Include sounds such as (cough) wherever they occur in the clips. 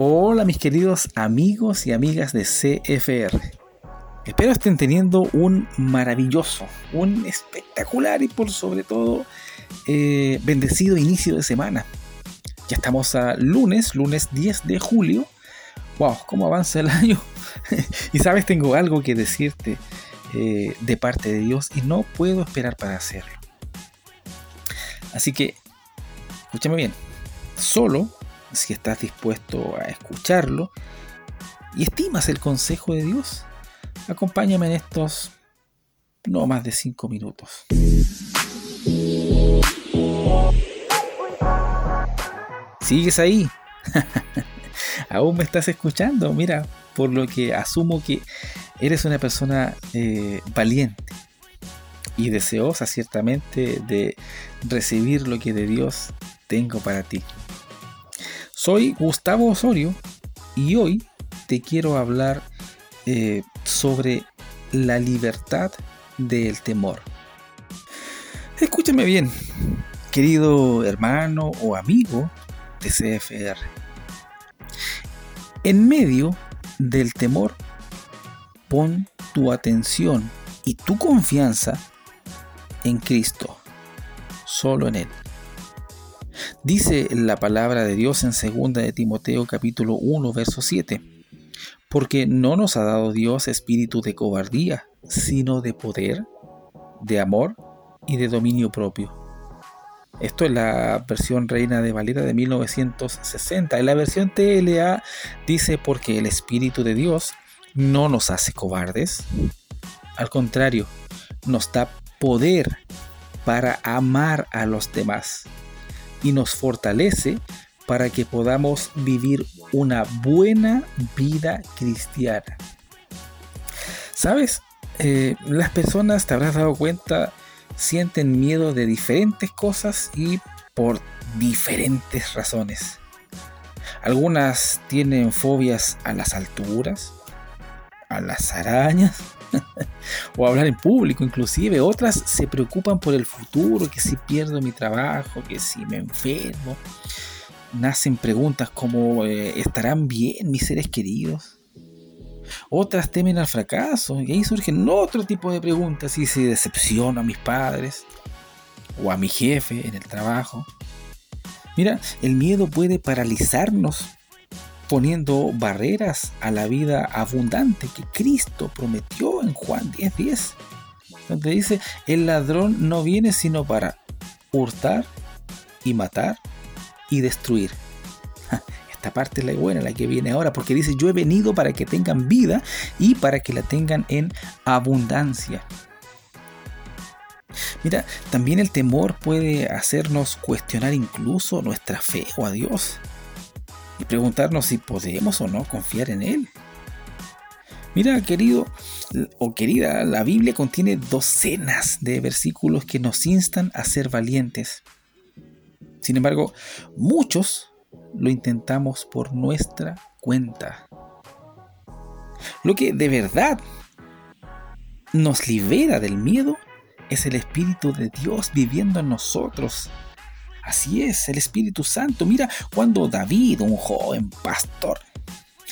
Hola mis queridos amigos y amigas de CFR. Espero estén teniendo un maravilloso, un espectacular y por sobre todo eh, bendecido inicio de semana. Ya estamos a lunes, lunes 10 de julio. ¡Wow! ¿Cómo avanza el (laughs) año? y sabes, tengo algo que decirte eh, de parte de Dios y no puedo esperar para hacerlo. Así que, escúchame bien, solo si estás dispuesto a escucharlo y estimas el consejo de Dios, acompáñame en estos no más de cinco minutos. ¿Sigues ahí? (laughs) Aún me estás escuchando, mira, por lo que asumo que eres una persona eh, valiente y deseosa ciertamente de recibir lo que de Dios tengo para ti. Soy Gustavo Osorio y hoy te quiero hablar eh, sobre la libertad del temor. Escúchame bien, querido hermano o amigo de CFR. En medio del temor, pon tu atención y tu confianza en Cristo, solo en Él. Dice la palabra de Dios en 2 de Timoteo capítulo 1 verso 7. Porque no nos ha dado Dios espíritu de cobardía, sino de poder, de amor y de dominio propio. Esto es la versión Reina de Valera de 1960. En la versión TLA dice porque el Espíritu de Dios no nos hace cobardes. Al contrario, nos da poder para amar a los demás y nos fortalece para que podamos vivir una buena vida cristiana. ¿Sabes? Eh, las personas, te habrás dado cuenta, sienten miedo de diferentes cosas y por diferentes razones. Algunas tienen fobias a las alturas, a las arañas, o hablar en público inclusive. Otras se preocupan por el futuro, que si pierdo mi trabajo, que si me enfermo. Nacen preguntas como eh, ¿estarán bien mis seres queridos? Otras temen al fracaso y ahí surgen otro tipo de preguntas y si decepciono a mis padres o a mi jefe en el trabajo. Mira, el miedo puede paralizarnos poniendo barreras a la vida abundante que Cristo prometió en Juan 10:10, 10, donde dice, el ladrón no viene sino para hurtar y matar y destruir. Esta parte es la buena, la que viene ahora, porque dice, yo he venido para que tengan vida y para que la tengan en abundancia. Mira, también el temor puede hacernos cuestionar incluso nuestra fe o a Dios preguntarnos si podemos o no confiar en Él. Mira, querido o querida, la Biblia contiene docenas de versículos que nos instan a ser valientes. Sin embargo, muchos lo intentamos por nuestra cuenta. Lo que de verdad nos libera del miedo es el Espíritu de Dios viviendo en nosotros Así es, el Espíritu Santo. Mira, cuando David, un joven pastor,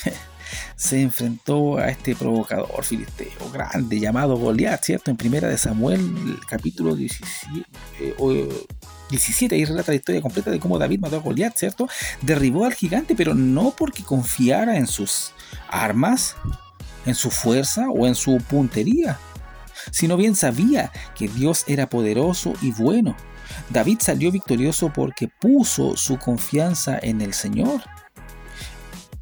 (laughs) se enfrentó a este provocador filisteo grande llamado Goliat, ¿cierto? En primera de Samuel, capítulo 17, 17, ahí relata la historia completa de cómo David mató a Goliat, ¿cierto? Derribó al gigante, pero no porque confiara en sus armas, en su fuerza o en su puntería, sino bien sabía que Dios era poderoso y bueno David salió victorioso porque puso su confianza en el Señor.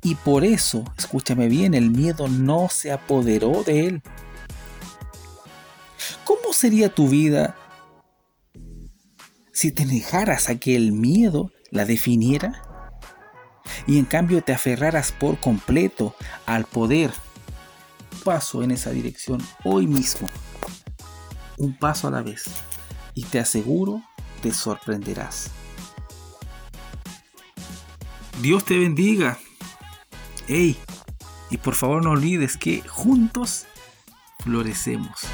Y por eso, escúchame bien, el miedo no se apoderó de él. ¿Cómo sería tu vida si te dejaras a que el miedo la definiera? Y en cambio te aferraras por completo al poder. Paso en esa dirección hoy mismo. Un paso a la vez. Y te aseguro sorprenderás. Dios te bendiga. Hey, y por favor no olvides que juntos florecemos.